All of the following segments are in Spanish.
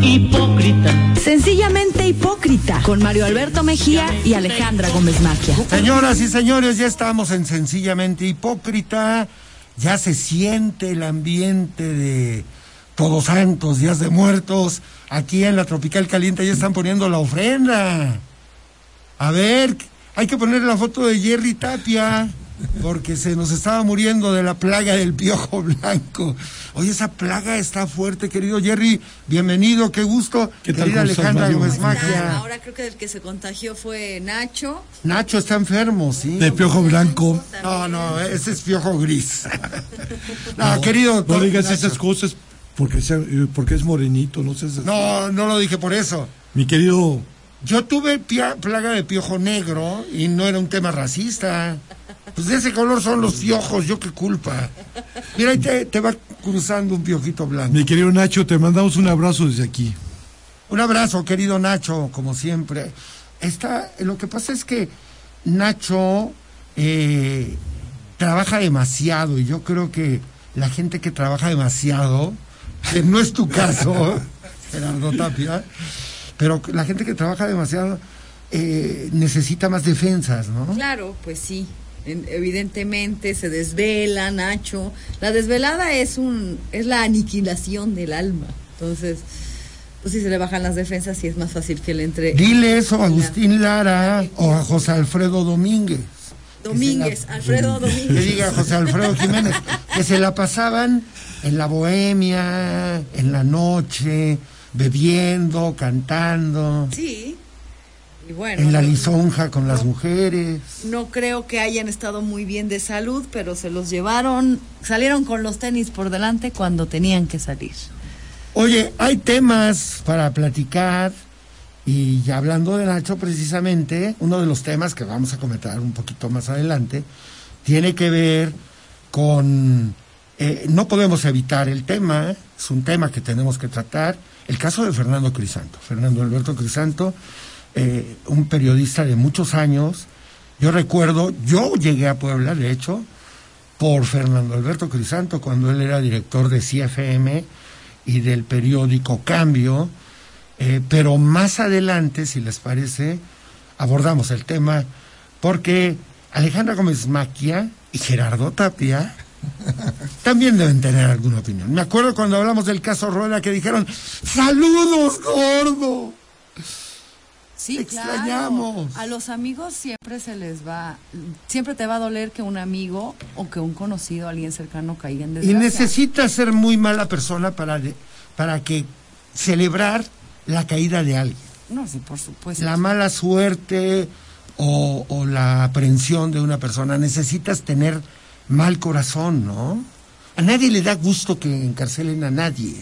hipócrita. Sencillamente hipócrita, con Mario Alberto Mejía y Alejandra Gómez Maquia. Señoras y señores, ya estamos en Sencillamente Hipócrita. Ya se siente el ambiente de Todos Santos, Días de Muertos. Aquí en la Tropical Caliente ya están poniendo la ofrenda. A ver, hay que poner la foto de Jerry Tapia, porque se nos estaba muriendo de la plaga del piojo blanco. Oye, esa plaga está fuerte, querido Jerry. Bienvenido, qué gusto. ¿Qué tal, Querida Alejandra? Gómez. Maquia. Ahora creo que el que se contagió fue Nacho. Nacho está enfermo, sí. De piojo blanco. No, no, ese es piojo gris. no, querido. No digas Nacho. esas cosas porque, sea- eh, porque es morenito, no así. No, no lo dije por eso. Mi querido, Yo tuve pia- plaga de piojo negro y no era un tema racista. Pues de ese color son los piojos, yo qué culpa. Mira, ahí te, te va cruzando un piojito blanco. mi querido Nacho, te mandamos un abrazo desde aquí. Un abrazo, querido Nacho, como siempre. Está, lo que pasa es que Nacho eh, trabaja demasiado y yo creo que la gente que trabaja demasiado, que no es tu caso, Gerardo Tapia, pero la gente que trabaja demasiado eh, necesita más defensas, ¿no? Claro, pues sí. En- evidentemente se desvela Nacho. La desvelada es un es la aniquilación del alma. Entonces, pues si se le bajan las defensas, sí es más fácil que le entre. Dile eso a Agustín Lara o a José Alfredo Domínguez. Domínguez, Alfredo Que Domínguez. diga José Alfredo Jiménez, que se la pasaban en la bohemia, en la noche, bebiendo, cantando, Sí. Y bueno, en la lisonja con las mujeres. No creo que hayan estado muy bien de salud, pero se los llevaron, salieron con los tenis por delante cuando tenían que salir. Oye, hay temas para platicar y ya hablando de Nacho precisamente, uno de los temas que vamos a comentar un poquito más adelante tiene que ver con, eh, no podemos evitar el tema, es un tema que tenemos que tratar, el caso de Fernando Crisanto. Fernando Alberto Crisanto, eh, un periodista de muchos años, yo recuerdo, yo llegué a Puebla, de hecho, por Fernando Alberto Crisanto cuando él era director de CFM y del periódico Cambio, eh, pero más adelante, si les parece, abordamos el tema porque Alejandra Gómez Maquia y Gerardo Tapia también deben tener alguna opinión. Me acuerdo cuando hablamos del caso Rueda que dijeron, saludos gordo. Sí, extrañamos. claro. A los amigos siempre se les va, siempre te va a doler que un amigo o que un conocido, alguien cercano caiga en Y desgracia. necesitas ser muy mala persona para, de- para que celebrar la caída de alguien. No, sí, por supuesto. la mala suerte o, o la aprensión de una persona. Necesitas tener mal corazón, ¿no? A nadie le da gusto que encarcelen a nadie,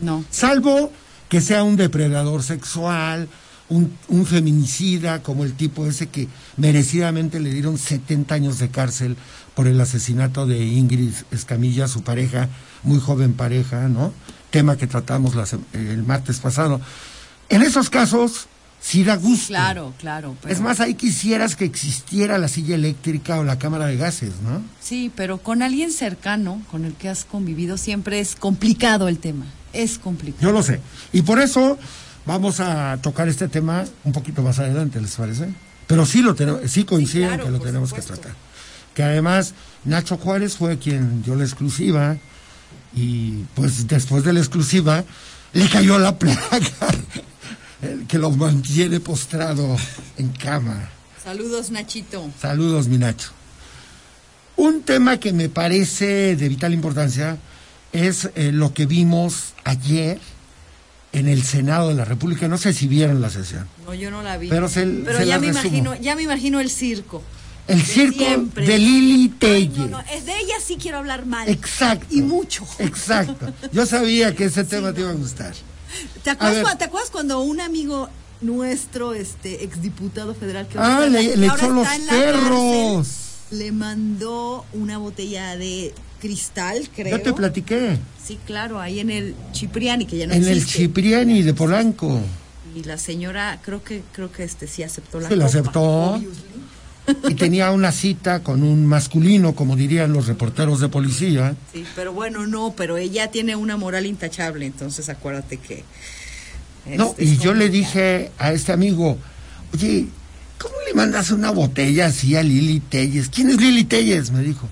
No. salvo que sea un depredador sexual, un, un feminicida, como el tipo ese que merecidamente le dieron 70 años de cárcel por el asesinato de Ingrid Escamilla, su pareja, muy joven pareja, ¿no? Tema que tratamos el martes pasado. En esos casos, sí da gusto. Claro, claro. pero- Es más, ahí quisieras que existiera la silla eléctrica o la cámara de gases, ¿no? Sí, pero con alguien cercano, con el que has convivido, siempre es complicado el tema. Es complicado. Yo lo sé. Y por eso vamos a tocar este tema un poquito más adelante, ¿les parece? Pero sí lo tenemos, sí coinciden claro, que lo tenemos que tratar. Que además Nacho Juárez fue quien dio la exclusiva y pues después de la exclusiva le cayó la plaga el que lo mantiene postrado en cama. Saludos, Nachito. Saludos, mi Nacho. Un tema que me parece de vital importancia es eh, lo que vimos ayer en el Senado de la República. No sé si vieron la sesión. No, yo no la vi. Pero se- Pero se ya me resumo. imagino, ya me imagino el circo. El De circo siempre. de Lili Telle. no, no, es de ella sí quiero hablar mal. Exacto. Y mucho. Exacto. Yo sabía que ese tema te iba a gustar. ¿Te acuerdas, ver. cua- ¿Te acuerdas cuando un amigo nuestro, este exdiputado federal que Ah, le, le echó los perros. cárcel, le mandó una botella de cristal, creo. Yo te platiqué. Sí, claro, ahí en el Cipriani, que ya no en el. Cipriani de Polanco. Y la señora, creo que creo que este sí aceptó la Sí, la aceptó. obviously. Y tenía una cita con un masculino, como dirían los reporteros de policía. Sí, pero bueno, no, pero ella tiene una moral intachable, entonces acuérdate que Es- No, y yo le dije a este amigo, oye, ¿cómo le mandas una botella así a Lili Telles? ¿Quién es Lili Telles? Me dijo.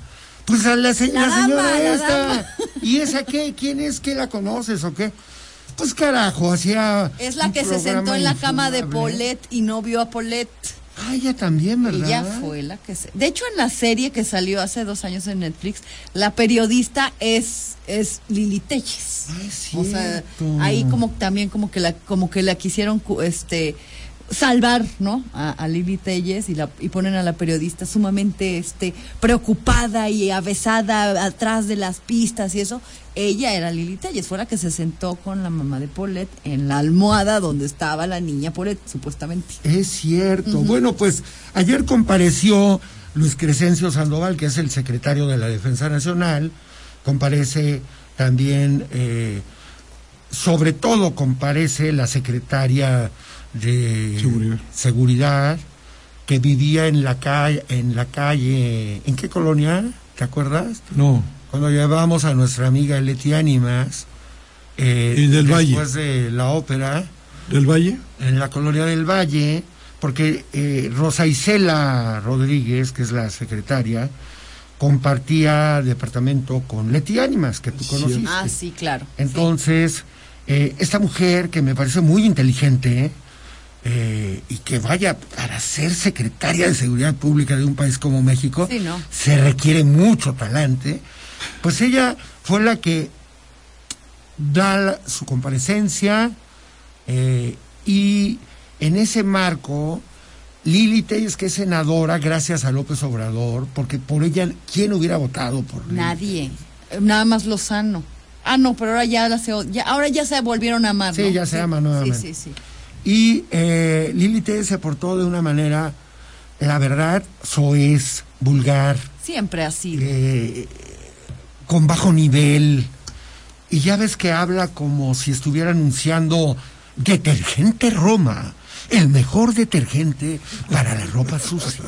Pues a la, se- La la señora dama, esta. ¿Y esa qué? ¿Quién es? ¿Qué la conoces o qué? Pues carajo, hacía. Es la que se sentó en la cama de. Polet y no vio a Polet. Ah, ella también, ¿verdad? Ella fue la que se... De hecho, en la serie que salió hace dos años en Netflix, la periodista es, es Lili Telles. Ah, es O sea, ahí como también como que la, como que la quisieron este salvar, ¿no? A, a Lili Telles y la y ponen a la periodista sumamente este preocupada y avesada atrás de las pistas y eso. Ella era Lili Telles, fue la que se sentó con la mamá de Paulette en la almohada donde estaba la niña Paulette, supuestamente. Es cierto. Bueno, pues ayer compareció Luis Crescencio Sandoval, que es el secretario de la Defensa Nacional. Comparece también, eh, sobre todo comparece la secretaria de Seguridad. Seguridad, que vivía en la calle, en la calle, ¿en qué colonia? ¿Te acuerdas? No, Cuando llevamos a nuestra amiga Leti Ánimas, eh, Y del Valle. después de la ópera, ¿del Valle? en la colonia del Valle, porque eh, Rosa Isela Rodríguez, que es la secretaria, compartía departamento con Leti Ánimas, que tú conociste. Ah, sí, claro. Entonces, eh, esta mujer que me parece muy inteligente eh, y que vaya para ser secretaria de Seguridad Pública de un país como México, Sí, ¿no? se requiere mucho talante, pues ella fue la que da la- su comparecencia eh, y en ese marco, Lili Telles, que es senadora gracias a López Obrador, porque por ella, ¿quién hubiera votado por Lili? Nadie. Nada más Lozano. Ah, no, pero ahora ya, la se, ya ahora ya se volvieron a amar. Sí, ¿no? ya se aman nuevamente. Sí, sí, sí. Y eh, Lili Telles se portó de una manera, la verdad, soez, vulgar, Siempre sido. eh, con bajo nivel. Y ya ves que habla como si estuviera anunciando detergente Roma, el mejor detergente para la ropa sucia.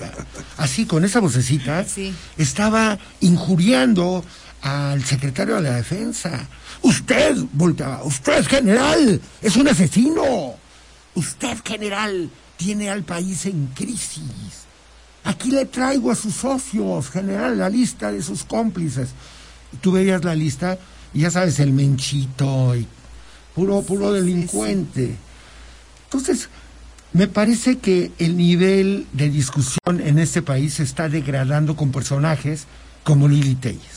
Así, con esa vocecita, Sí. estaba injuriando al secretario de la defensa. Usted, volteaba, usted, general, es un asesino. Usted, general, tiene al país en crisis. Aquí le traigo a sus socios, general, la lista de sus cómplices. Y tú veías la lista y ya sabes, el menchito y puro, puro Sí, sí, delincuente. Entonces, me parece que el nivel de discusión en este país se está degradando con personajes como Lili Telles.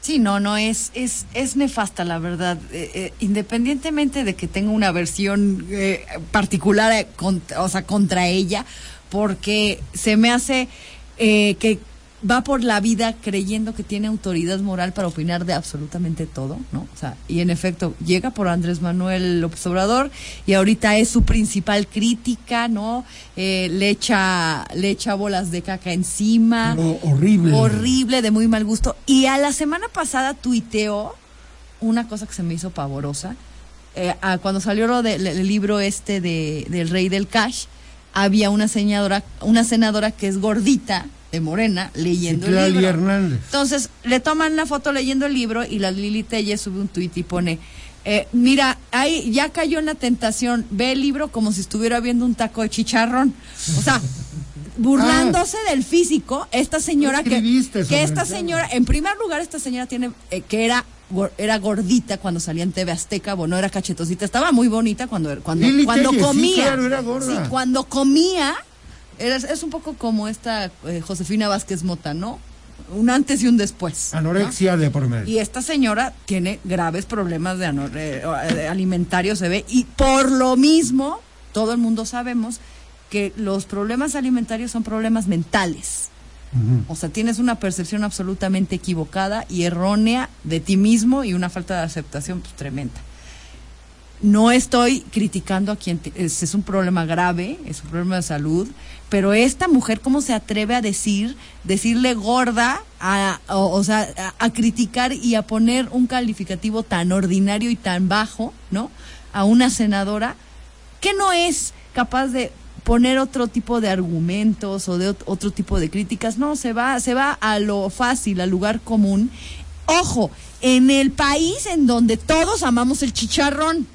Sí, no, no, es, es, es nefasta, la verdad. Eh, eh, independientemente de que tenga una versión eh, particular, contra- o sea, contra ella, porque se me hace que va por la vida creyendo que tiene autoridad moral para opinar de absolutamente todo, ¿no? O sea, y en efecto, llega por Andrés Manuel López Obrador y ahorita es su principal crítica, ¿no? Eh, le, echa, le echa bolas de caca encima horrible. horrible, de muy mal gusto. Y a la semana pasada tuiteó una cosa que se me hizo pavorosa. Eh, a- cuando salió lo del el libro este de, del Rey del Cash, había una senadora, una senadora que es gordita, de Morena, leyendo el libro. Hernández. Entonces, le toman la foto leyendo el libro y la Lili Telles sube un tuit y pone, eh, mira, ahí ya cayó en la tentación, ve el libro como si estuviera viendo un taco de chicharrón. O sea, burlándose del físico, esta señora que, que esta señora, en primer lugar, esta señora tiene, eh, que era era gordita cuando salía en TV Azteca, bueno, era cachetosita, estaba muy bonita cuando, cuando, Lili cuando sí, comía. claro, era gorda. Sí, cuando comía, era- es un poco como esta eh, Josefina Vázquez Mota, ¿no? Un antes y un después. ¿no? Anorexia de por medio. Y esta señora tiene graves problemas de, eh, alimentarios, se ve, y por lo mismo, todo el mundo sabemos que los problemas alimentarios son problemas mentales. O sea, tienes una percepción absolutamente equivocada y errónea de ti mismo y una falta de aceptación pues, tremenda. No estoy criticando a quien te- es, un problema grave, es un problema de salud, pero esta mujer cómo se atreve a decir, decirle gorda, a, o, sea, a, criticar y a poner un calificativo tan ordinario y tan bajo, ¿no? A una senadora que no es capaz de poner otro tipo de argumentos o de ot- otro tipo de críticas, no, se va, se va a lo fácil, al lugar común. Ojo, en el país en donde todos amamos el chicharrón.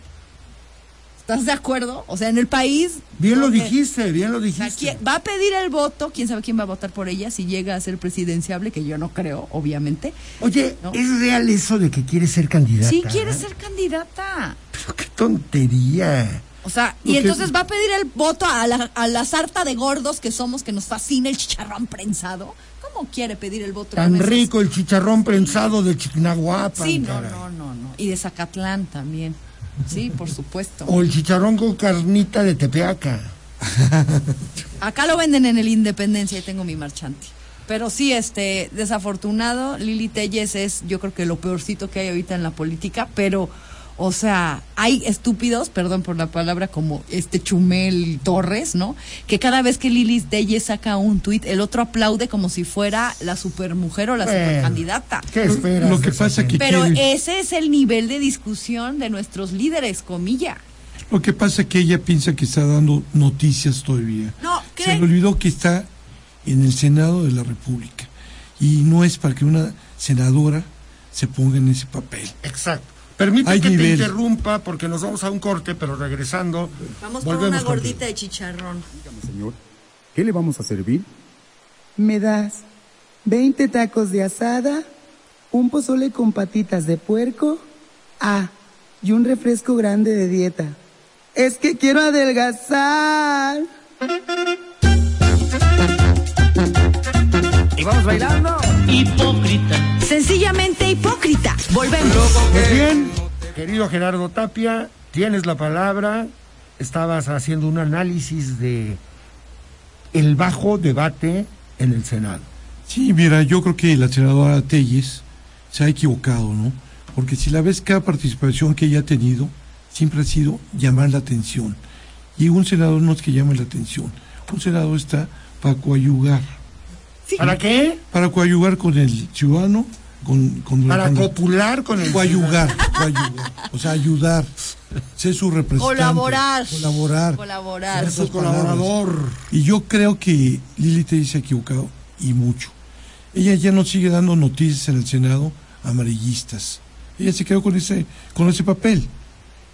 ¿Estás de acuerdo? O sea, en el país... Bien lo dijiste, bien lo o sea, dijiste. ¿quién- va a pedir el voto, quién sabe quién va a votar por ella si llega a ser presidenciable, que yo no creo, obviamente. Oye, ¿No? ¿es real eso de que quiere ser candidata? Sí quiere ser candidata. Pero qué tontería. O sea, y entonces va a pedir el voto a la, a la sarta de gordos que somos, que nos fascina el chicharrón prensado. ¿Cómo quiere pedir el voto? Tan rico el chicharrón prensado de Chignahuapan. Sí, no, caray. no, no, no. Y de Zacatlán también. Sí, por supuesto. O el chicharrón con carnita de Tepeaca. Acá lo venden en el Independencia y tengo mi marchante. Pero sí, este, desafortunado, Lili Telles es, yo creo que lo peorcito que hay ahorita en la política, pero, o sea, hay estúpidos, perdón por la palabra, como este Chumel Torres, ¿no? Que cada vez que Lili Telles saca un tuit, el otro aplaude como si fuera la supermujer o la Bueno, supercandidata. ¿Qué esperas? Lo que pasa que- Pero quiere- ese es el nivel de discusión de nuestros líderes, comilla. Lo que pasa es que ella piensa que está dando noticias todavía. No, Se ¿cree? le olvidó que está en el Senado de la República. Y no es para que una senadora se ponga en ese papel. Exacto. Permite Hay que te interrumpa porque nos vamos a un corte, pero regresando. Vamos por una contigo. gordita de chicharrón. Señor, ¿qué le vamos a servir? ¿Me das 20 tacos de asada, un pozole con patitas de puerco? Ah, y un refresco grande de dieta. Es que quiero adelgazar. Y vamos bailando. Hipócrita. Sencillamente hipócrita. Volvemos. Pues bien, querido Gerardo Tapia, tienes la palabra. Estabas haciendo un análisis de el bajo debate en el Senado. Sí, mira, yo creo que la senadora Telles se ha equivocado, ¿no? Porque si la ves, cada participación que ella ha tenido siempre ha sido llamar la atención. Y un senador no es que llame la atención. Un senador está para coayugar. ¿Para qué? Para coayugar con el ciudadano, con, con Para con- copular con el coayugar, coayugar. O sea, ayudar. Ser su representante. Colaborar. Colaborar. Colaborar. Es su colaborador. Y yo creo que Lili se ha equivocado y mucho. Ella ya no sigue dando noticias en el Senado amarillistas. Ella se quedó con ese, con ese papel.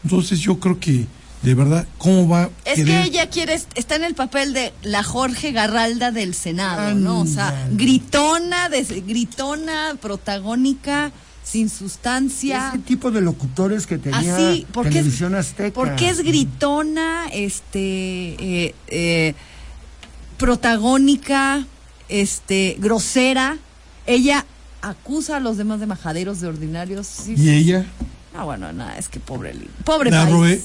Entonces yo creo que, de verdad, ¿cómo va Es querer- que ella quiere, está en el papel de la Jorge Garralda del Senado, ¿no? O sea, gritona, des- gritona, protagónica, sin sustancia. Ese tipo de locutores que tenía Así, porque es, Televisión Azteca. porque es gritona, este, eh, eh, protagónica, este, grosera. Ella acusa a los demás de majaderos, de ordinarios. Sí, Y ella, No, bueno, nada, es que pobre, pobre la país. roe-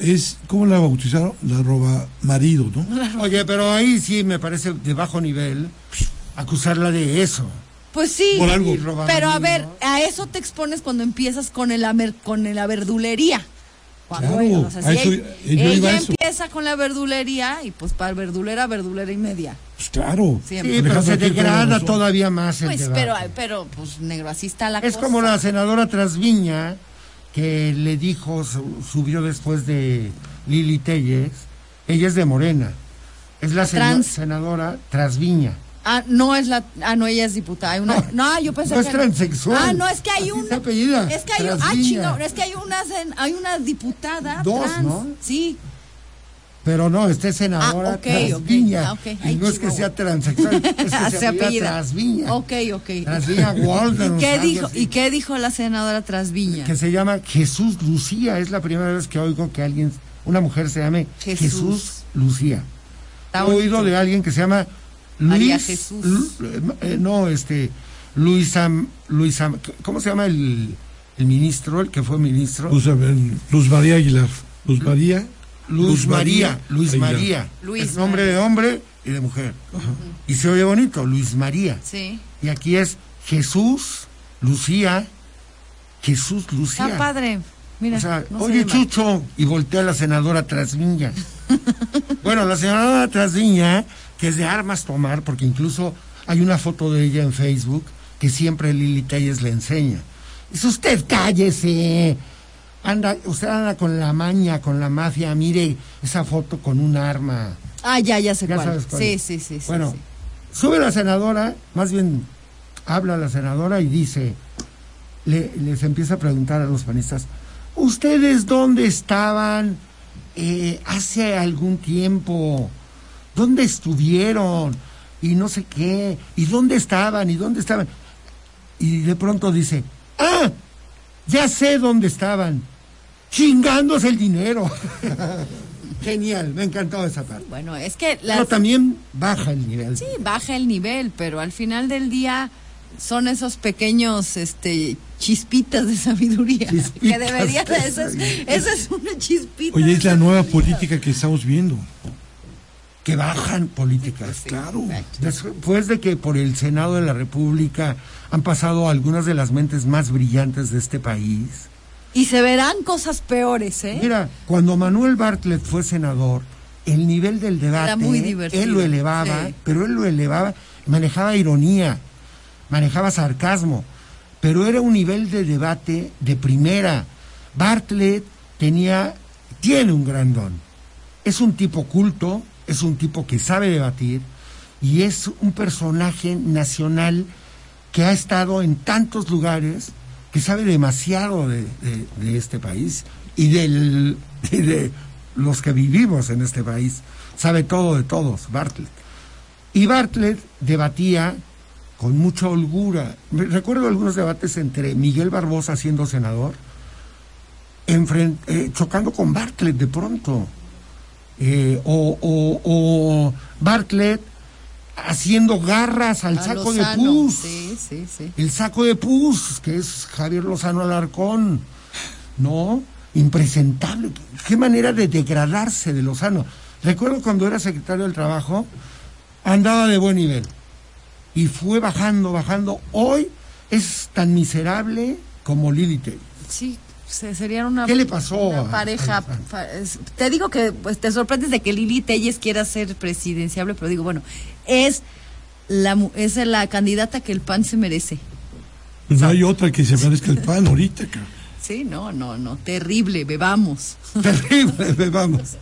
es, ¿cómo la bautizaron? La roba marido, ¿no? Oye, pero ahí sí me parece de bajo nivel acusarla de eso. Pues sí, Por algo. Pero a ver, a eso te expones cuando empiezas con el amer- con la verdulería. Cuando, Claro, o sea, a si eso- ella, empieza con la verdulería y pues para verdulera, verdulera y media. Pues claro. Siempre. Sí, pero se degrada todavía más el Pues, debate. pero, pero, pues negro, así está la Es cosa. como la senadora Trasviña que le dijo, su- subió después de Lili Telles, ella es de Morena, es la Trans. senadora Trasviña. Ah, no es la, ah, no, ella es diputada. Hay una, no, yo pensé No es que transexual. Ah, no, es que hay una. Es que hay, ah, chingado, es que hay una, hay una diputada Dos, trans. ¿no? Sí. Pero no, esta es senadora Ah, Trasviña. Ah. Y no es que sea transexual, es que se, Se apellida. Trasviña. Ok, ok. Trasviña Walden. ¿Y qué dijo. ¿Y qué dijo la senadora Trasviña? que se llama Jesús Lucía. Es la primera vez que oigo que alguien, una mujer se llame Jesús. Jesús, Lucía. Está He oído bonito. de alguien que se llama Luis. María Jesús. Lu- eh, no, este. Luisa, Luisa, ¿cómo se llama el, el ministro, el que fue ministro? Luz, Luz María Aguilar. Luz María. Luz María, Luis. María. Luis es nombre María. de hombre y de mujer. Y se oye bonito, Luis María. Sí. Y aquí es Jesús, Lucía, Jesús Lucía. Está padre. Mira, O sea, no oye. Chucho, y voltea a la senadora Trasviña. bueno, la senadora Trasviña, que es de armas tomar, porque incluso hay una foto de ella en Facebook que siempre Lili Telles le enseña. Dice, usted cállese. Anda, usted anda con la maña, con la mafia, mire esa foto con un arma. Ah, ya, ya sé Ya cuál. sabes cuál Sí, sí, sí, sí. Bueno, sí. sube la senadora, más bien habla la senadora y dice, le- les empieza a preguntar a los panistas, ¿ustedes dónde estaban eh, hace algún tiempo, ¿dónde estuvieron? Y no sé qué, y dónde estaban, y dónde estaban. Y de pronto dice, ah, ya sé dónde estaban, chingándose el dinero. Genial, me encantó esa parte. Bueno, es que Pero también baja el nivel. sí, baja el nivel, pero al final del día son esos pequeños este chispitas de sabiduría que debería de esa es, sabiduría. esa es una chispita Oye, es la nueva política que estamos viendo. que bajan políticas. Claro. Después de que por el Senado de la República han pasado algunas de las mentes más brillantes de este país. Y se verán cosas peores eh Mira, cuando Manuel Bartlett fue senador, el nivel del debate, Era muy divertido, él lo elevaba, sí. pero él lo elevaba, manejaba ironía, manejaba sarcasmo, pero era un nivel de debate de primera. Bartlett tenía, tiene un gran don. Es un tipo culto, es un tipo que sabe debatir y es un personaje nacional que ha estado en tantos lugares, que sabe demasiado de, este país y de los que vivimos en este país. Sabe todo de todos, Bartlett. Y Bartlett debatía con mucha holgura. Recuerdo algunos debates entre Miguel Barbosa siendo senador, eh, chocando con Bartlett de pronto. Eh, o Bartlett haciendo garras al A saco de pus. sí sí sí El saco de pus, que es Javier Lozano Alarcón. ¿No? Impresentable. Qué manera de degradarse de Lozano. Recuerdo cuando era secretario del Trabajo, andaba de buen nivel. Y fue bajando, bajando. Hoy es tan miserable como Lili Tellez. Sí, se- serían una, ¿Qué le pasó una a- pareja. a- pa- es- te digo que pues, te sorprendes de que Lili Telles quiera ser presidenciable, pero digo, bueno, es la, mu- es la candidata que el PAN se merece. No hay otra que se parezca al pan ahorita, cabrón. Sí, no, no, no, terrible, bebamos. Terrible, vamos.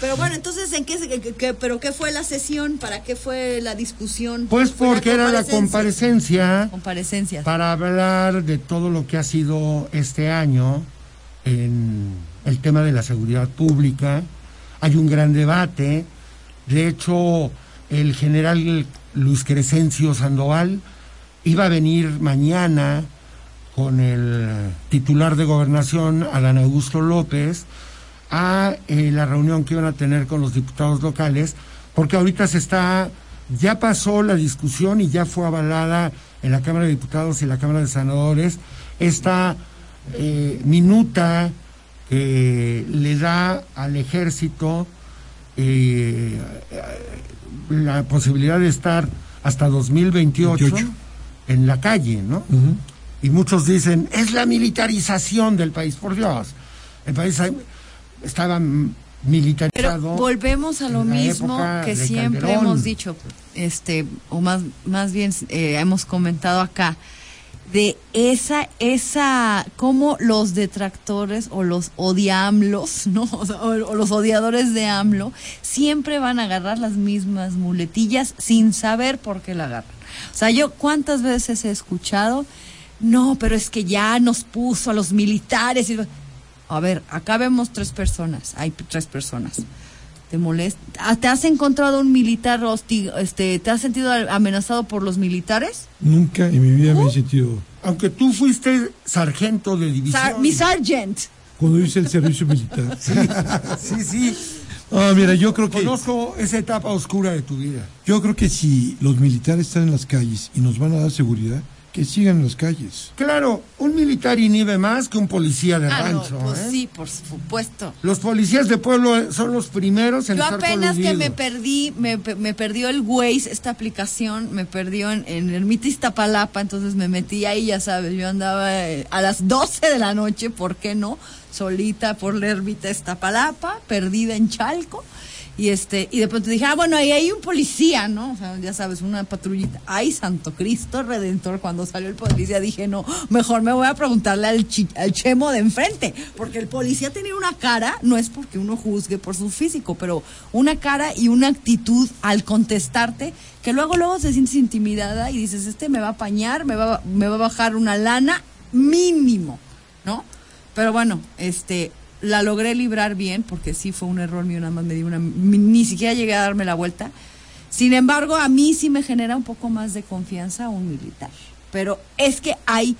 Pero bueno, entonces, ¿en qué, se- qué- qué- pero qué fue la sesión? ¿Para qué fue la discusión? Pues porque era la comparecencia Comparecencia. para hablar de todo lo que ha sido este año en el tema de la seguridad pública. Hay un gran debate. De hecho, el general Luis Crescencio Sandoval iba a venir mañana con el titular de gobernación, Adán Augusto López, a eh, la reunión que iban a tener con los diputados locales, porque ahorita se está, ya pasó la discusión y ya fue avalada en la Cámara de Diputados y la Cámara de Senadores esta eh, minuta que le da al ejército eh, la posibilidad de estar hasta 2028 28. en la calle, ¿no? Y muchos dicen, es la militarización del país, por Dios. El país estaba Pero militarizado. volvemos a lo mismo que siempre Calderón. hemos dicho, este, o más, más bien eh, hemos comentado acá, de esa, esa, cómo los detractores o los odiamlos, ¿no? O, sea, o- o los odiadores de AMLO siempre van a agarrar las mismas muletillas sin saber por qué la agarran. O sea, yo cuántas veces he escuchado, no, pero es que ya nos puso a los militares. Y... A ver, acá vemos tres personas, hay tres personas. ¿Te molesta? Ah, ¿Te has encontrado un militar hosti- este, te has sentido amenazado por los militares? Nunca en mi vida me he sentido. Aunque tú fuiste sargento de división. Sar- mi sergeant. Cuando hice el servicio militar. Sí, sí. Ah, mira, yo creo que. Conozco esa etapa oscura de tu vida. Yo creo que si los militares están en las calles y nos van a dar seguridad, que sigan en las calles. Claro, un militar inhibe más que un policía de Ah, no, rancho. pues ¿eh? sí, por supuesto. Los policías de pueblo son los primeros en Yo estar apenas que me perdí, me, me perdió el Waze, esta aplicación, me perdió en, en Ermita Iztapalapa, entonces me metí ahí, ya sabes, yo andaba eh, a las 12 de la noche, ¿por qué no? Solita por la Ermita Iztapalapa, perdida en Chalco, y este, y de pronto dije, ah, bueno, ahí hay un policía, ¿no? O sea, ya sabes, una patrullita. Ay, Santo Cristo Redentor, cuando salió el policía dije, no, mejor me voy a preguntarle al, chi- al chemo de enfrente, porque el policía tenía una cara, no es porque uno juzgue por su físico, pero una cara y una actitud al contestarte, que luego, luego te sientes intimidada y dices, este me va a apañar, me va, me va a bajar una lana mínimo, ¿no? Pero bueno, este, la logré librar bien, porque sí fue un error mío, nada más me di una, ni siquiera llegué a darme la vuelta. Sin embargo, a mí sí me genera un poco más de confianza un militar. Pero es que hay,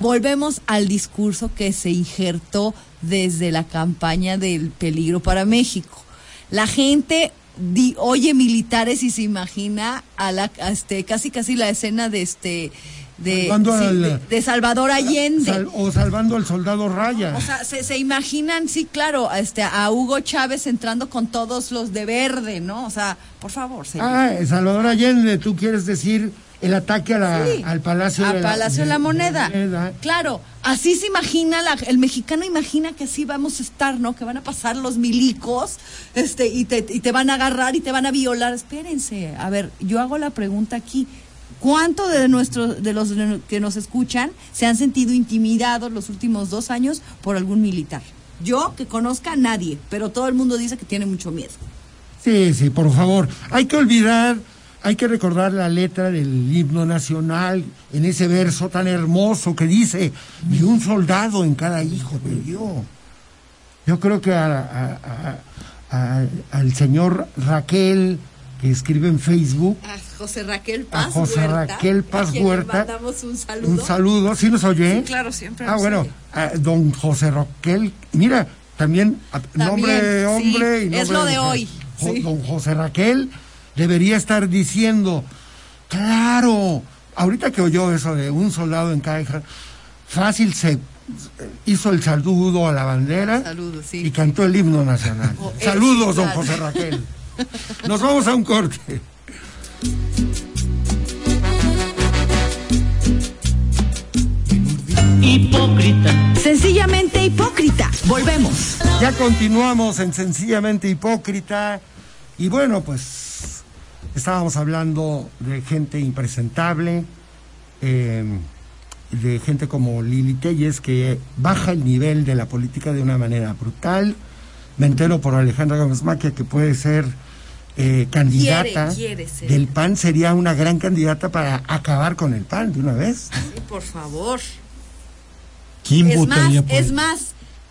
volvemos al discurso que se injertó desde la campaña del peligro para México. La gente di- oye militares y se imagina a la, a este, casi casi la escena de este de, Salvando sí, al- de- de Salvador Allende. Sal- o salvando al soldado Raya. O sea, se, se imaginan, sí, claro, a este, a Hugo Chávez entrando con todos los de verde, ¿no? O sea, por favor, señor. ah, Salvador Allende, tú quieres decir el ataque a la- Sí, al Palacio al de la, Palacio de la Moneda. Moneda. Claro, así se imagina, la- el mexicano imagina que así vamos a estar, ¿no? Que van a pasar los milicos este, y, te, y te van a agarrar y te van a violar. Espérense, a ver, yo hago la pregunta aquí. ¿Cuánto de nuestros, de los que nos escuchan se han sentido intimidados los últimos dos años por algún militar? Yo que conozca a nadie, pero todo el mundo dice que tiene mucho miedo. Sí, sí, por favor. Hay que olvidar, hay que recordar la letra del himno nacional en ese verso tan hermoso que dice, y un soldado en cada hijo de Dios. Yo creo que a- al señor Raquel, que escribe en Facebook, A José Raquel a Paz José Huerta, Raquel Paz a quien le Huerta, mandamos un saludo. un saludo, ¿sí nos oye? Sí, claro, siempre Ah, nos bueno, oye. a don José Raquel, mira, también, a- nombre sí, hombre y es nombre lo de hoy, Jo- sí. Don José Raquel debería estar diciendo, claro, ahorita que oyó eso de un soldado en cada hija, fácil se hizo el saludo a la bandera Saludos, sí. y cantó el himno nacional. Oh, eh, Saludos, don. José Raquel. Nos vamos a un corte. Hipócrita. Sencillamente hipócrita. Volvemos. Ya continuamos en Sencillamente Hipócrita. Y bueno, pues estábamos hablando de gente impresentable, eh, de gente como Lili Telles, que baja el nivel de la política de una manera brutal. Me entero por Alejandra Gómez Maquia que puede ser eh, candidata quiere ser. del PAN, sería una gran candidata para acabar con el PAN de una vez. Sí, por favor. ¿Quién Es más, votaría por es él? más,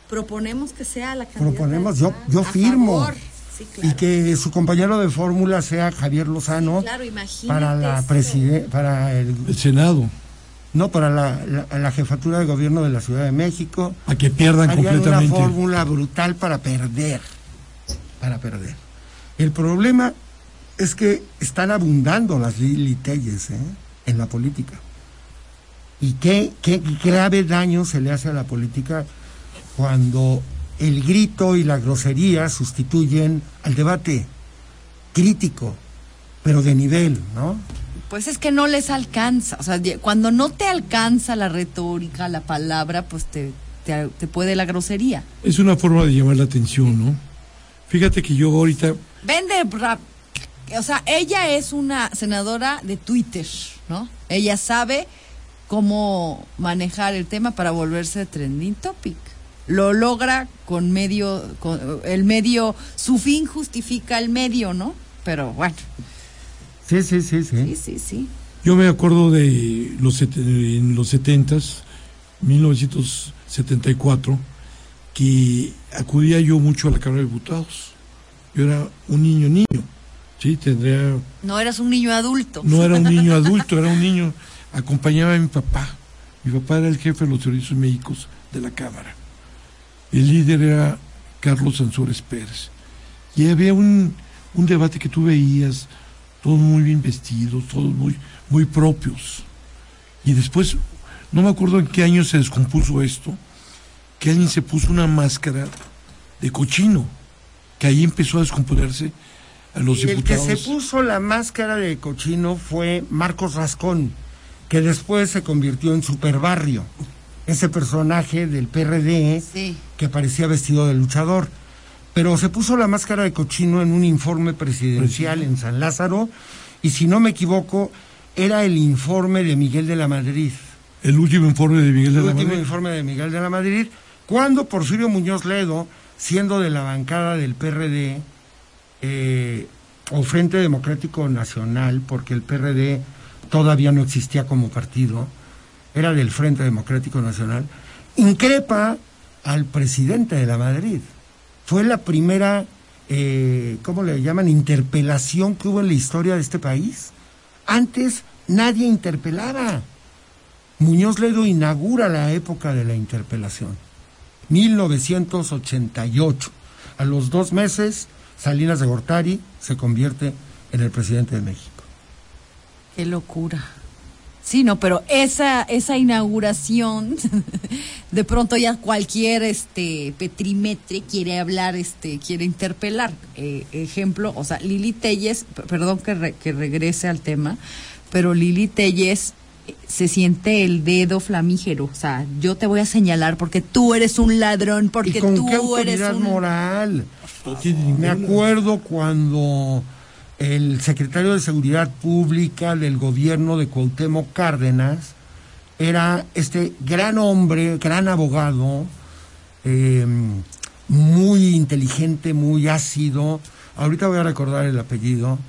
proponemos que sea la candidata. Proponemos, del yo, PAN. yo firmo. favor. Sí, claro. Y que su compañero de fórmula sea Javier Lozano Claro, para la preside- para el El Senado, no para la, la- la jefatura de gobierno de la Ciudad de México. a que pierdan Harían una completamente. fórmula brutal para perder, para perder. El problema es que están abundando las Telles, ¿eh? en la política. Y qué, qué grave daño se le hace a la política cuando el grito y la grosería sustituyen al debate crítico, pero de nivel, ¿no? Pues es que no les alcanza. O sea, cuando no te alcanza la retórica, la palabra, pues te, te, te puede la grosería. Es una forma de llamar la atención, ¿no? Fíjate que yo ahorita, Vende rap. O sea, ella es una senadora de Twitter, ¿no? Ella sabe cómo manejar el tema para volverse trending topic. Lo logra con medio, con el medio, su fin justifica el medio, ¿no? Pero bueno, Sí, sí, sí, sí. sí, sí, sí. yo me acuerdo de los set- en los setentas, 1974, que acudía yo mucho a la Cámara de Diputados. Yo era un niño niño, sí, tendría No eras un niño adulto. No era un niño adulto, era un niño. Acompañaba a mi papá. Mi papá era el jefe de los servicios médicos de la Cámara. El líder era Carlos Sansores Pérez. Y había un, un debate que tú veías, todos muy bien vestidos, todos muy, muy propios. Y después, no me acuerdo en qué año se descompuso esto, que alguien se puso una máscara de cochino, que ahí empezó a descomponerse a los El que diputados. se puso la máscara de cochino fue Marcos Rascón, que después se convirtió en Superbarrio, ese personaje del PRD Sí. que parecía vestido de luchador. Pero se puso la máscara de cochino en un informe presidencial en San Lázaro, y si no me equivoco, era el informe de Miguel de la Madrid. El último informe de Miguel de El la último Madrid. informe de Miguel de la Madrid, cuando Porfirio Muñoz Ledo, siendo de la bancada del PRD, eh, o Frente Democrático Nacional, porque el PRD todavía no existía como partido, era del Frente Democrático Nacional, increpa al presidente de la Madrid. Fue la primera, eh, ¿cómo le llaman?, interpelación que hubo en la historia de este país. Antes nadie interpelaba. Muñoz Ledo inaugura la época de la interpelación. 1988. A los dos meses, Salinas de Gortari se convierte en el presidente de México. Qué locura. Sí, no, pero esa, esa inauguración, de pronto ya cualquier este petrimetre quiere hablar, este, quiere interpelar. Eh, ejemplo, o sea, Lili Telles, perdón que, re- que regrese al tema, pero Lili Telles se siente el dedo flamígero. O sea, yo te voy a señalar porque tú eres un ladrón, porque ¿Y con tú qué eres un... moral? Me acuerdo cuando el secretario de Seguridad Pública del gobierno de Cuauhtémoc Cárdenas era este gran hombre, gran abogado, eh, muy inteligente, muy ácido. Ahorita voy a recordar el apellido.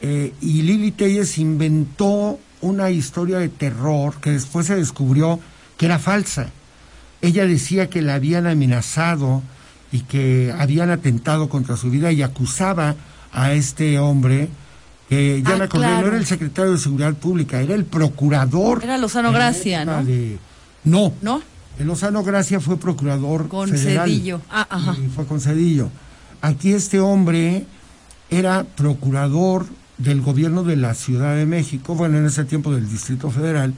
Eh, y Lili Telles inventó una historia de terror que después se descubrió que era falsa. Ella decía que la habían amenazado y que habían atentado contra su vida y acusaba a este hombre que ya Ah, me acordé, claro. no era el secretario de Seguridad Pública, era el procurador. Era Lozano Gracia, ¿no? de- No, ¿No? el Lozano Gracia fue procurador Con federal. Cedillo. Ah, ajá. Y fue con Cedillo. Aquí este hombre era procurador del gobierno de la Ciudad de México, bueno, en ese tiempo del Distrito Federal,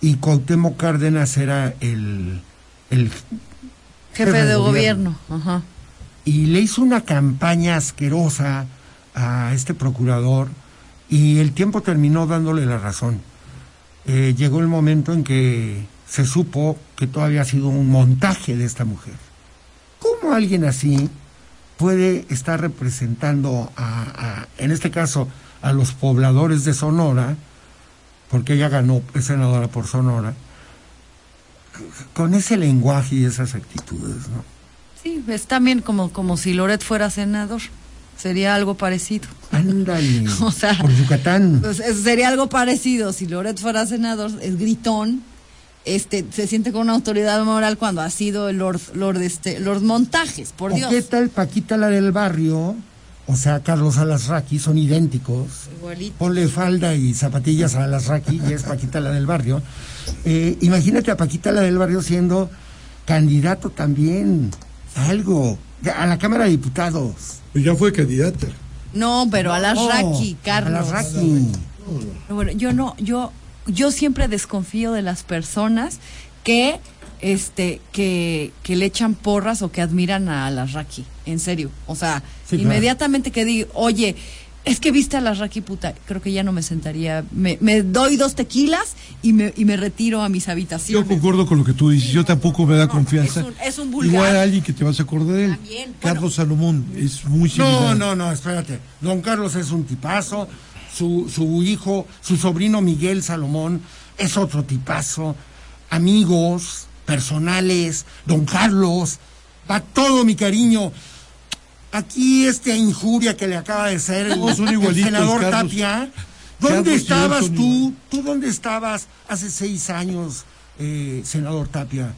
y Cuauhtémoc Cárdenas era el, el Jefe de gobierno. Ajá. y le hizo una campaña asquerosa a este procurador y el tiempo terminó dándole la razón. Eh, llegó el momento en que se supo que todo había sido un montaje de esta mujer. ¿Cómo alguien así puede estar representando a, a- en este caso, a los pobladores de Sonora, porque ella ganó, es senadora por Sonora, con ese lenguaje y esas actitudes, ¿no? Sí, es también como, como si Loret fuera senador. Sería algo parecido. Ándale. O sea, por Yucatán. Pues, es- sería algo parecido. Si Loret fuera senador, es gritón, este, se siente con una autoridad moral cuando ha sido el Lord, Lord, este, Lord Montajes, por ¿O Dios. qué tal Paquita la del barrio? O sea, Carlos Alasraqui, son idénticos. Igualito. Ponle falda y zapatillas a Alasraqui y es Paquita la del barrio. Eh, imagínate a Paquita la del barrio siendo candidato también a algo, a la Cámara de Diputados. Pues ya fue candidata. No, pero a las Oh, Carlos. Alasraqui. Bueno, yo no, yo, yo siempre desconfío de las personas que, este, que, que le echan porras o que admiran a las Raki, en serio. O sea, Sí, claro. inmediatamente que digo, oye, es que viste a las Raki puta, creo que ya no me sentaría, me, me doy dos tequilas y me, y me retiro a mis Yo habitaciones. concuerdo con lo que tú dices. Yo tampoco me da confianza. es un- es un vulgar. Igual alguien que te vas a acordar de él. También, Carlos Salomón es muy similar. No, no, no, espérate. Don Carlos es un tipazo. Su, su hijo, su sobrino Miguel Salomón es otro tipazo. Amigos, personales, don Carlos. Va todo mi cariño. Aquí esta injuria que le acaba de hacer el, senador Carlos. Tapia. ¿Dónde Carlos estabas tú? ¿Tú dónde estabas hace seis años, eh, senador Tapia?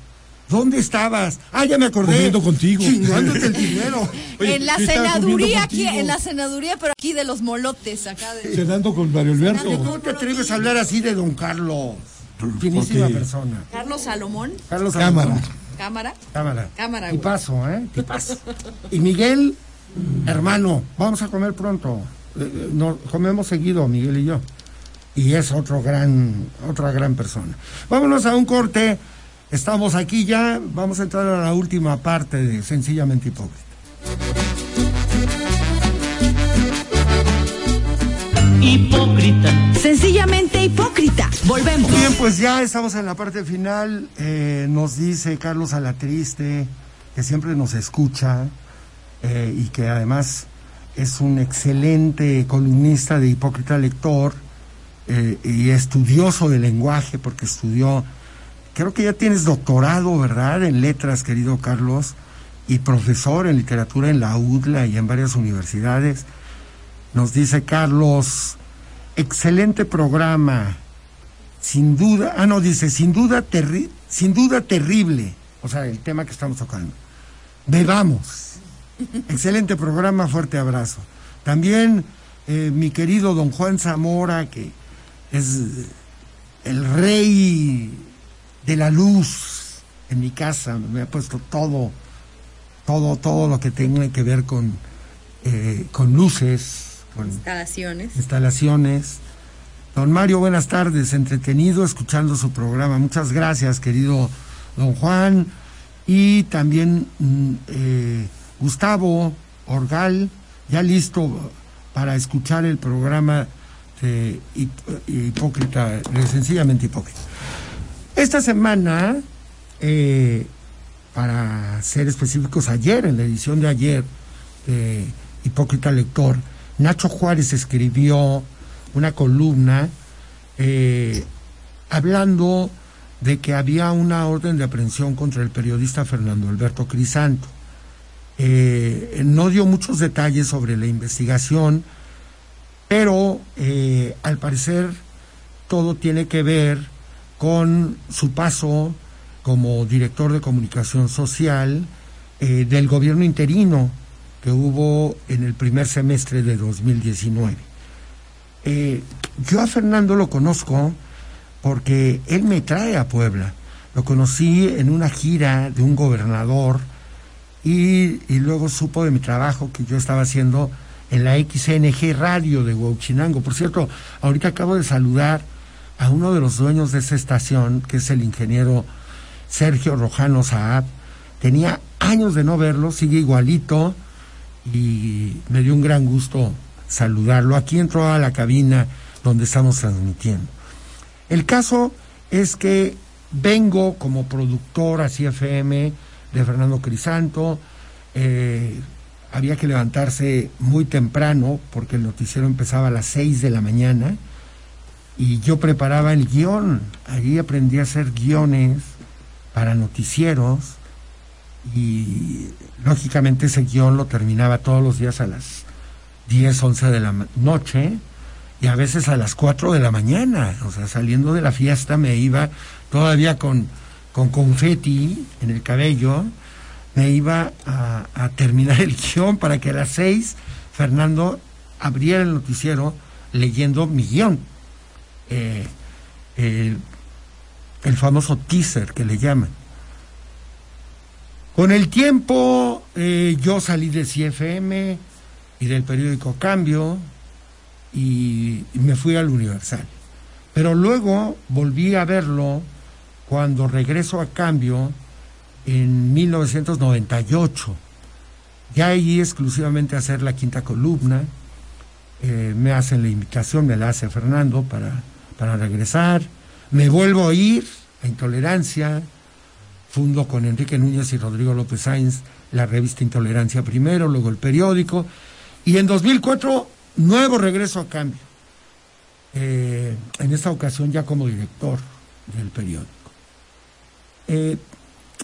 ¿Dónde estabas? Ah, ya me acordé. Comiendo contigo. Chingándote el dinero. Oye, en la senaduría aquí, en la senaduría, pero aquí de los molotes, acá de... Cenando con Mario Alberto. ¿Cómo te atreves a hablar así de don Carlos? Finísima Porque- persona. Carlos Salomón, Carlos Cámara. Alonso. cámara. Cámara. Cámara, güey. Tipazo, ¿eh? Tipazo. Y Miguel, hermano, vamos a comer pronto. Eh, eh, comemos seguido, Miguel y yo. Y es otro gran, otra gran persona. Vámonos a un corte. Estamos aquí ya. Vamos a entrar a la última parte de Sencillamente Hipócrita. Hipócrita. Sencillamente hipócrita. Volvemos. Bien, pues ya estamos en la parte final. Eh, nos dice Carlos Alatriste, que siempre nos escucha eh, y que además es un excelente columnista de Hipócrita Lector eh, y estudioso del lenguaje, porque estudió, creo que ya tienes doctorado, ¿verdad?, en letras, querido Carlos, y profesor en literatura en la UDLA y en varias universidades. Nos dice Carlos, excelente programa, sin duda, ah no, dice, sin duda, terri- sin duda terrible, o sea, el tema que estamos tocando. Bebamos. Excelente programa, fuerte abrazo. También eh, mi querido don Juan Zamora, que es el rey de la luz en mi casa, me ha puesto todo, todo, todo lo que tenga que ver con, eh, con luces, con Instalaciones. instalaciones. Don Mario, buenas tardes, entretenido escuchando su programa. Muchas gracias, querido don Juan. Y también mm, eh, Gustavo Orgal, ya listo para escuchar el programa de Hip- Hipócrita, de sencillamente Hipócrita. Esta semana, eh, para ser específicos, ayer, en la edición de ayer de Hipócrita Lector, Nacho Juárez escribió una columna eh, hablando de que había una orden de aprehensión contra el periodista Fernando Alberto Crisanto. Eh, no dio muchos detalles sobre la investigación, pero al parecer todo tiene que ver con su paso como director de comunicación social eh, del gobierno interino que hubo en el primer semestre de 2019. Eh, yo a Fernando lo conozco porque él me trae a Puebla. Lo conocí en una gira de un gobernador y, y luego supo de mi trabajo que yo estaba haciendo en la XNG Radio de Huachinango. Por cierto, ahorita acabo de saludar a uno de los dueños de esa estación, que es el ingeniero Sergio Rojano Saab. Tenía años de no verlo, sigue igualito y me dio un gran gusto saludarlo. Aquí entró a la cabina donde estamos transmitiendo. El caso es que vengo como productor a CFM de Fernando Crisanto. eh, había que levantarse muy temprano porque el noticiero empezaba a las 6 de la mañana y yo preparaba el guion. Allí aprendí a hacer guiones para noticieros y lógicamente ese guion lo terminaba todos los días a las 10, 11 de la noche y a veces a las 4 de la mañana. O sea, saliendo de la fiesta me iba todavía con, con confeti en el cabello, me iba a, a terminar el guion para que a las 6 Fernando abriera el noticiero leyendo mi guion. Eh, el, famoso teaser que le llaman. Con el tiempo eh, yo salí de CFM y del periódico Cambio y, me fui al Universal. Pero luego volví a verlo cuando regreso a Cambio en 1998. Ya allí exclusivamente a hacer la quinta columna. Eh, me hacen la invitación, me la hace Fernando para, para regresar. Me vuelvo a ir a Intolerancia. Fundo con Enrique Núñez y Rodrigo López Sáenz la revista Intolerancia primero, luego el periódico. Y en 2004, nuevo regreso a cambio. Eh, en esta ocasión ya como director del periódico. Eh,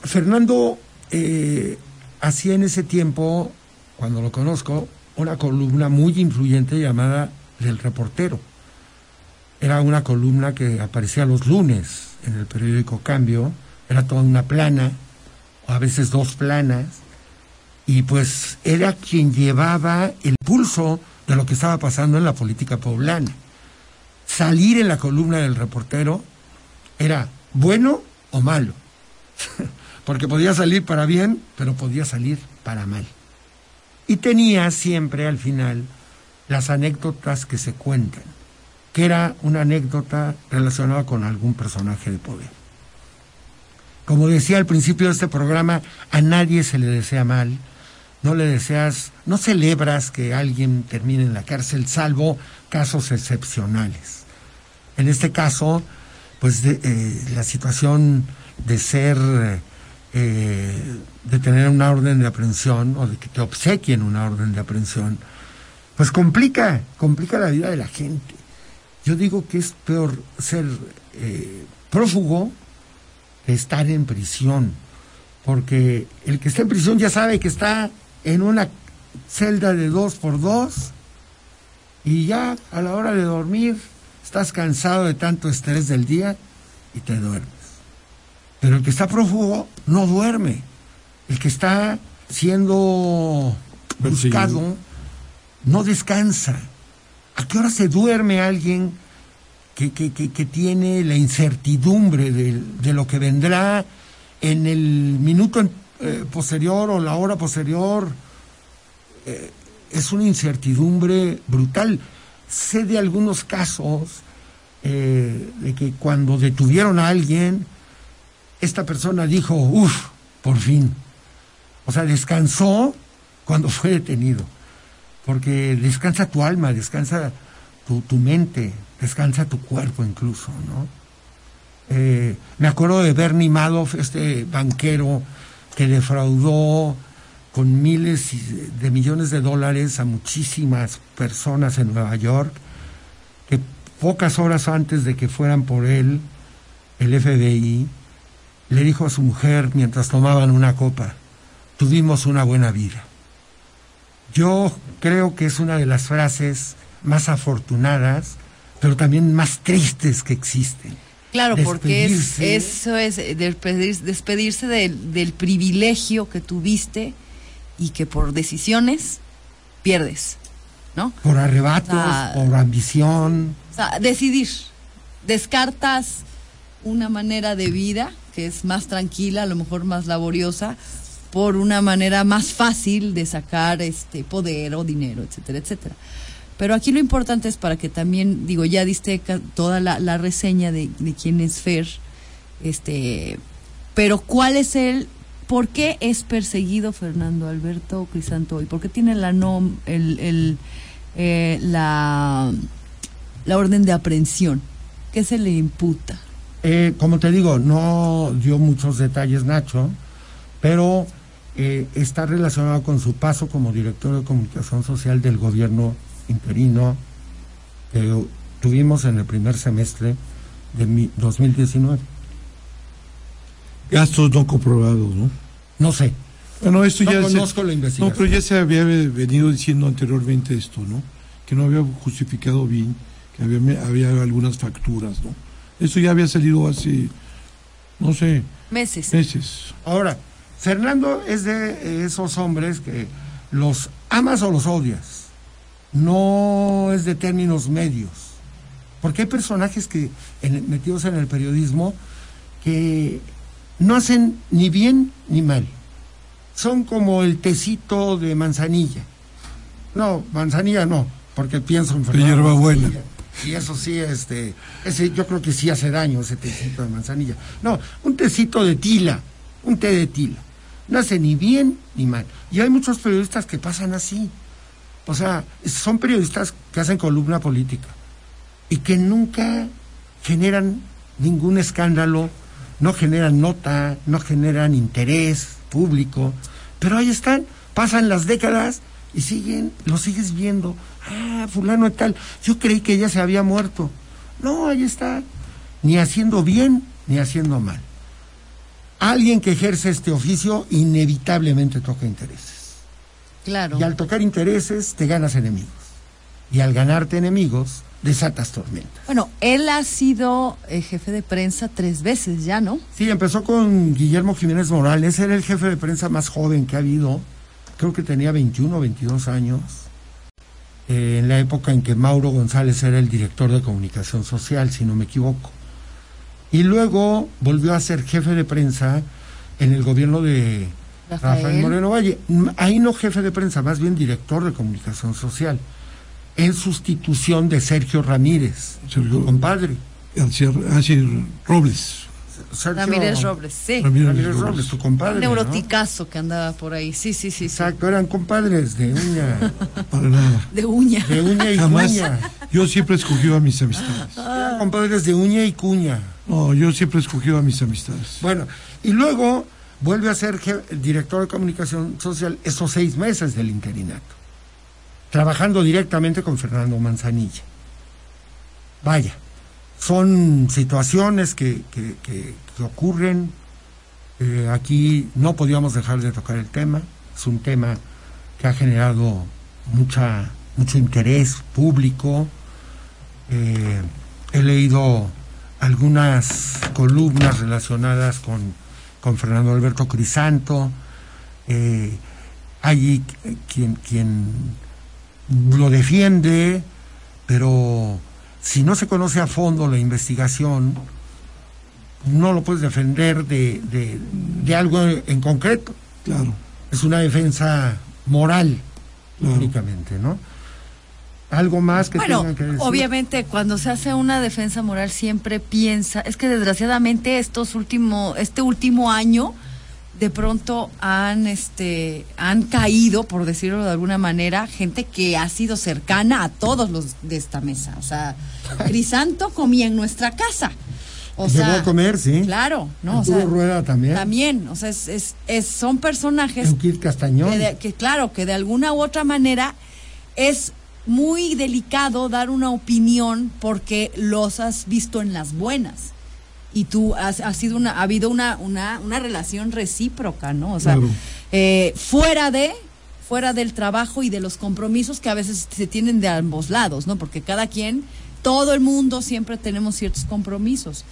Fernando eh, hacía en ese tiempo, cuando lo conozco, una columna muy influyente llamada El Reportero. Era una columna que aparecía los lunes en el periódico Cambio, era toda una plana, o a veces dos planas, y pues era quien llevaba el pulso de lo que estaba pasando en la política poblana. Salir en la columna del reportero era bueno o malo, porque podía salir para bien, pero podía salir para mal. Y tenía siempre al final las anécdotas que se cuentan, que era una anécdota relacionada con algún personaje de poder. Como decía al principio de este programa, a nadie se le desea mal, no le deseas, no celebras que alguien termine en la cárcel, salvo casos excepcionales. En este caso, pues eh, la situación de ser, eh, de tener una orden de aprehensión o de que te obsequien una orden de aprehensión, pues complica, complica la vida de la gente. Yo digo que es peor ser eh, prófugo que estar en prisión, porque el que está en prisión ya sabe que está en una celda de dos por dos y ya a la hora de dormir estás cansado de tanto estrés del día y te duermes. Pero el que está prófugo no duerme. El que está siendo buscado no descansa. ¿A qué hora se duerme alguien que, que- que- tiene la incertidumbre de, de lo que vendrá en el minuto eh, posterior o la hora posterior? Eh, es una incertidumbre brutal. Sé de algunos casos eh, de que cuando detuvieron a alguien, esta persona dijo, uff, por fin. O sea, descansó cuando fue detenido. Porque descansa tu alma, descansa tu, mente, descansa tu cuerpo incluso, ¿no? Eh, me acuerdo de Bernie Madoff, este banquero que defraudó con miles de millones de dólares a muchísimas personas en Nueva York, que pocas horas antes de que fueran por él, el FBI, le dijo a su mujer mientras tomaban una copa, tuvimos una buena vida. Yo creo que es una de las frases más afortunadas, pero también más tristes que existen. Claro, porque es, eso es eh, despedir- despedirse del, del privilegio que tuviste y que por decisiones pierdes, ¿no? Por arrebatos, por ambición. O sea, decidir. Descartas una manera de vida que es más tranquila, a lo mejor más laboriosa, por una manera más fácil de sacar este poder o dinero, etcétera, etcétera. Pero aquí lo importante es para que también, digo, ya diste toda la, reseña de, de quién es Fer, este, pero cuál es el, por qué es perseguido Fernando Alberto Crisanto y por qué tiene la nom, el, el, eh, la, la orden de aprehensión, ¿qué se le imputa? Eh, como te digo, no dio muchos detalles Nacho, pero eh, está relacionado con su paso como director de comunicación social del gobierno interino que tuvimos en el primer semestre de mi- 2019. Gastos no comprobados, ¿no? No sé, Bueno, esto No ya conozco la investigación. No, pero ya se había venido diciendo anteriormente esto, ¿no? Que no había justificado bien, que había, había algunas facturas, ¿no? Eso ya había salido hace, no sé, Meses. meses. Ahora, Fernando es de esos hombres que los amas o los odias. No es de términos medios. Porque hay personajes que en- metidos en el periodismo que no hacen ni bien ni mal. Son como el tecito de manzanilla. No, manzanilla no, porque pienso en Fernando. Manzanilla. Y eso sí, este, ese yo creo que sí hace daño ese tecito de manzanilla. No, un tecito de tila, un té de tila. No hace ni bien ni mal. Y hay muchos periodistas que pasan así. O sea, son periodistas que hacen columna política y que nunca generan ningún escándalo, no generan nota, no generan interés público, pero ahí están, pasan las décadas y siguen, lo sigues viendo. Ah, fulano y tal, yo creí que ella se había muerto. No, ahí está, ni haciendo bien ni haciendo mal. Alguien que ejerce este oficio inevitablemente toca intereses. Claro. Y al tocar intereses te ganas enemigos. Y al ganarte enemigos, desatas tormentas. Bueno, él ha sido eh, jefe de prensa tres veces ya, ¿no? Sí, empezó con Guillermo Jiménez Morales, era el jefe de prensa más joven que ha habido, creo que tenía 21 o 22 años, eh, en la época en que Mauro González era el director de comunicación social, si no me equivoco. Y luego volvió a ser jefe de prensa en el gobierno de Rafael. Rafael, Moreno Valle. Ahí no jefe de prensa, más bien director de comunicación social, en sustitución de Sergio Ramírez, Sergio- tu compadre. Hacia, hacia Robles. Sergio Ramírez Robles, sí. Ramírez Ramírez Robles. Robles, tu compadre. Un ¿no? neuroticazo que andaba por ahí. Sí, sí, sí. sí. Exacto, eran compadres de uña, Para nada. De uña. de uña y Jamás. cuña. Yo siempre escogí a mis amistades. Eran compadres de uña y cuña. No, yo siempre escogí a mis amistades. Bueno, y luego vuelve a ser director de comunicación social esos seis meses del interinato, trabajando directamente con Fernando Manzanilla. Vaya, son situaciones que, que- que- que ocurren. Eh, aquí no podíamos dejar de tocar el tema. Es un tema que ha generado mucha, mucho interés público. Eh, he leído algunas columnas relacionadas con, con Fernando Alberto Crisanto. Eh, hay quien, quien lo defiende, pero si no se conoce a fondo la investigación, no lo puedes defender de, de, de algo en concreto. Claro. Es una defensa moral Claro. únicamente, ¿no? Algo más que Bueno, tengan que decir. obviamente cuando se hace una defensa moral siempre piensa, es que desgraciadamente estos último, este último año de pronto han este han caído, por decirlo de alguna manera, gente que ha sido cercana a todos los de esta mesa. O sea, Crisanto comía en nuestra casa. O sea, a comer, sí. Claro, ¿no? O sea, Rueda también. También, o sea, es, es- es- son personajes Euquid Castañón. que, de- que claro, que de alguna u otra manera es muy delicado dar una opinión porque los has visto en las buenas. Y tú has, has sido una, ha habido una, una, una relación recíproca, ¿no? O sea, Claro. eh, fuera de, fuera del trabajo y de los compromisos que a veces se tienen de ambos lados, ¿no? Porque cada quien, todo el mundo siempre tenemos ciertos compromisos.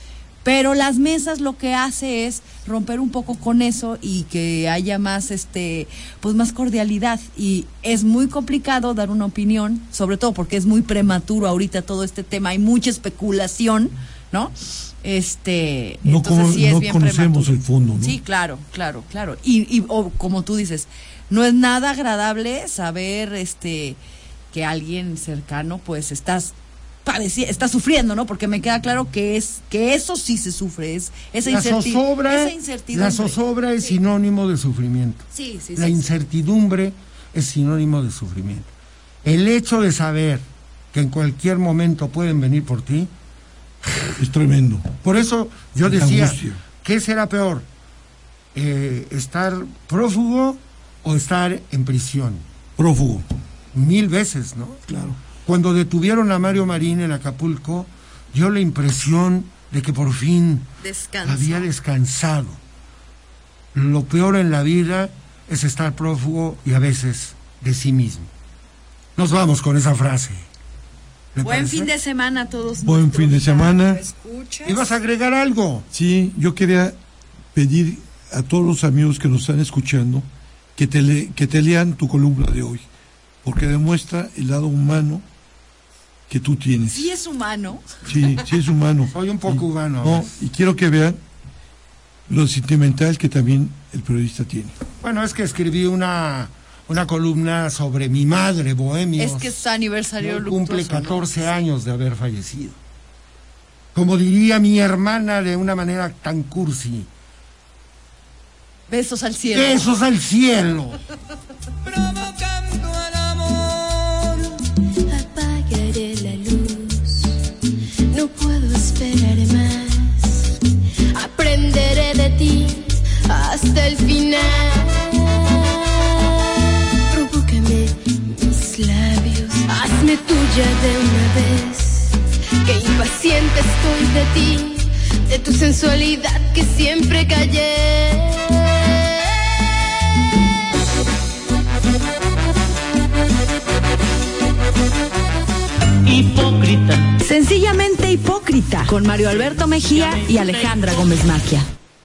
Pero las mesas lo que hace es romper un poco con eso y que haya más este pues más cordialidad y es muy complicado dar una opinión, sobre todo porque es muy prematuro ahorita todo este tema, hay mucha especulación, ¿no? Este, No entonces cono- sí es no bien conocemos prematuro. el fondo, ¿no? Sí, claro, claro, claro. Y, y o, como tú dices, no es nada agradable saber este que alguien cercano pues estás padeci- está sufriendo, ¿no? Porque me queda claro que es que eso sí se sufre, es esa, la zozobra, esa incertidumbre. la zozobra es Sí. sinónimo de sufrimiento. Sí, sí, la sí, sí. incertidumbre es sinónimo de sufrimiento. El hecho de saber que en cualquier momento pueden venir por ti, Es tremendo. por eso yo decía, angustia. ¿qué será peor? Eh, ¿Estar prófugo o estar en prisión? Prófugo, Mil veces, ¿no? claro. Cuando detuvieron a Mario Marín en Acapulco, dio la impresión de que por fin había descansado. Lo peor en la vida es estar prófugo y a veces de sí mismo. Nos vamos con esa frase. ¿Le Buen parece? fin de semana a todos. Buen fin de semana. ¿Ibas a agregar algo? Sí, yo quería pedir a todos los amigos que nos están escuchando que te, le- que te lean tu columna de hoy, porque demuestra el lado humano que tú tienes. Sí es humano. Sí, sí es humano. Soy un poco Y- humano. No, y quiero que vean lo sentimental que también el periodista tiene. Bueno, es que escribí una, una columna sobre mi madre, Bohemios. Es que es aniversario cumple luctuoso, ¿no? 14 años de haber fallecido. Como diría mi hermana de una manera tan cursi, Besos al cielo. ¡Besos al cielo! más. Aprenderé de ti hasta el final. Provócame mis labios, hazme tuya de una vez. Que impaciente estoy de ti, de tu sensualidad que siempre callé. Sencillamente hipócrita con Mario Alberto Mejía y Alejandra Gómez Maquia.